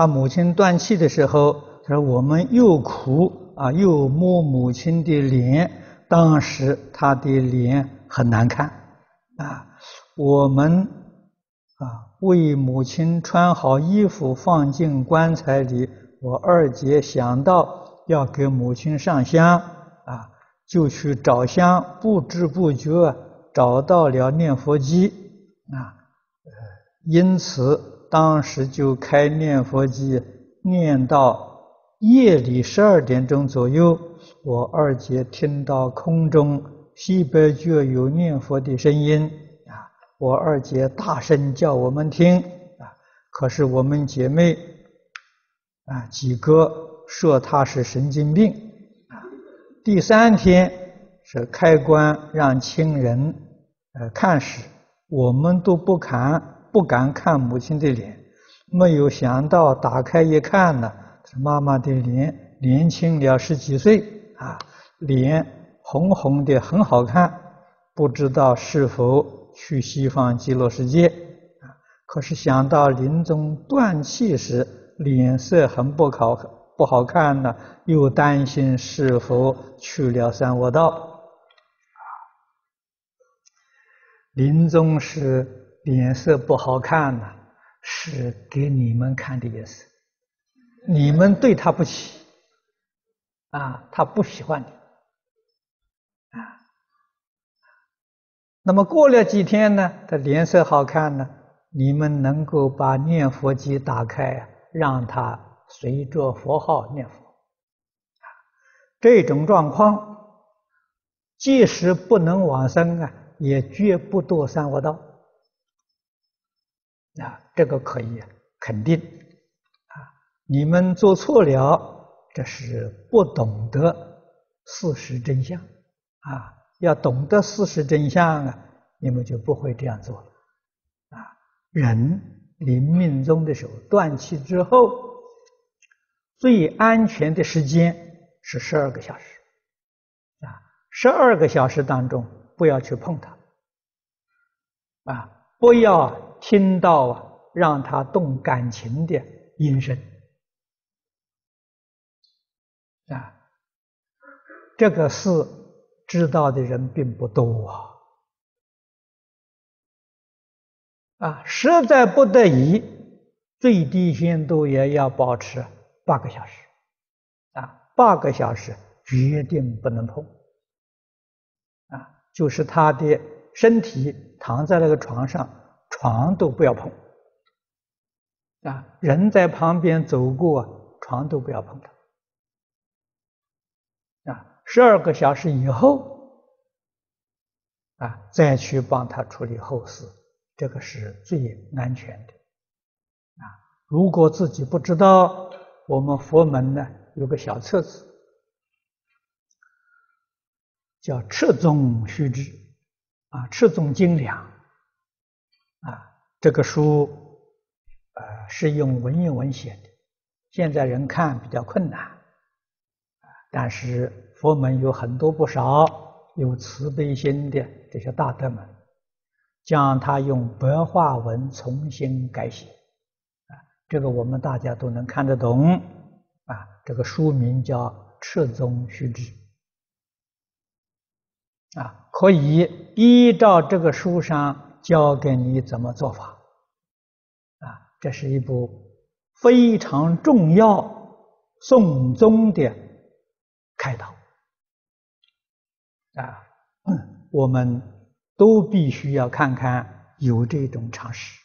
他母亲断气的时候，他说我们又哭啊，又摸母亲的脸。当时他的脸很难看啊，我们啊为母亲穿好衣服放进棺材里。我二姐想到要给母亲上香啊，就去找香，不知不觉找到了念佛机啊，因此当时就开念佛机，念到夜里十二点钟左右，我二姐听到空中西北角有念佛的声音啊，我二姐大声叫我们听啊，可是我们姐妹。啊，几个说他是神经病啊。第三天是开棺让亲人呃看时，我们都不敢不敢看母亲的脸，没有想到打开一看呢，是妈妈的脸年轻了十几岁啊，脸红红的很好看，不知道是否去西方极乐世界啊？可是想到临终断气时。脸色很不好，不好看呢，又担心是否去了三恶道。啊，临终时脸色不好看呢，是给你们看的意思。你们对他不起，啊，他不喜欢你，啊。那么过了几天呢，他脸色好看呢，你们能够把念佛机打开。让他随着佛号念佛，这种状况，即使不能往生啊，也绝不堕三恶道，啊，这个可以肯定，啊，你们做错了，这是不懂得事实真相，啊，要懂得事实真相啊，你们就不会这样做了，啊，人。临命终的时候，断气之后，最安全的时间是十二个小时，啊，十二个小时当中不要去碰它，啊，不要听到啊让他动感情的音声，啊，这个事知道的人并不多啊。啊，实在不得已，最低限度也要保持八个小时，啊，八个小时决定不能碰，啊，就是他的身体躺在那个床上，床都不要碰，啊，人在旁边走过，床都不要碰他，啊，十二个小时以后，啊，再去帮他处理后事。这个是最安全的，啊！如果自己不知道，我们佛门呢有个小册子，叫《赤宗须知》，啊，《赤宗精良》，啊，这个书，呃，是用文言文写的，现在人看比较困难，但是佛门有很多不少有慈悲心的这些大德们。将它用白话文重新改写，啊，这个我们大家都能看得懂，啊，这个书名叫《赤宗须知》，啊，可以依照这个书上教给你怎么做法，啊，这是一部非常重要诵宗的开导，啊，我们。都必须要看看有这种常识。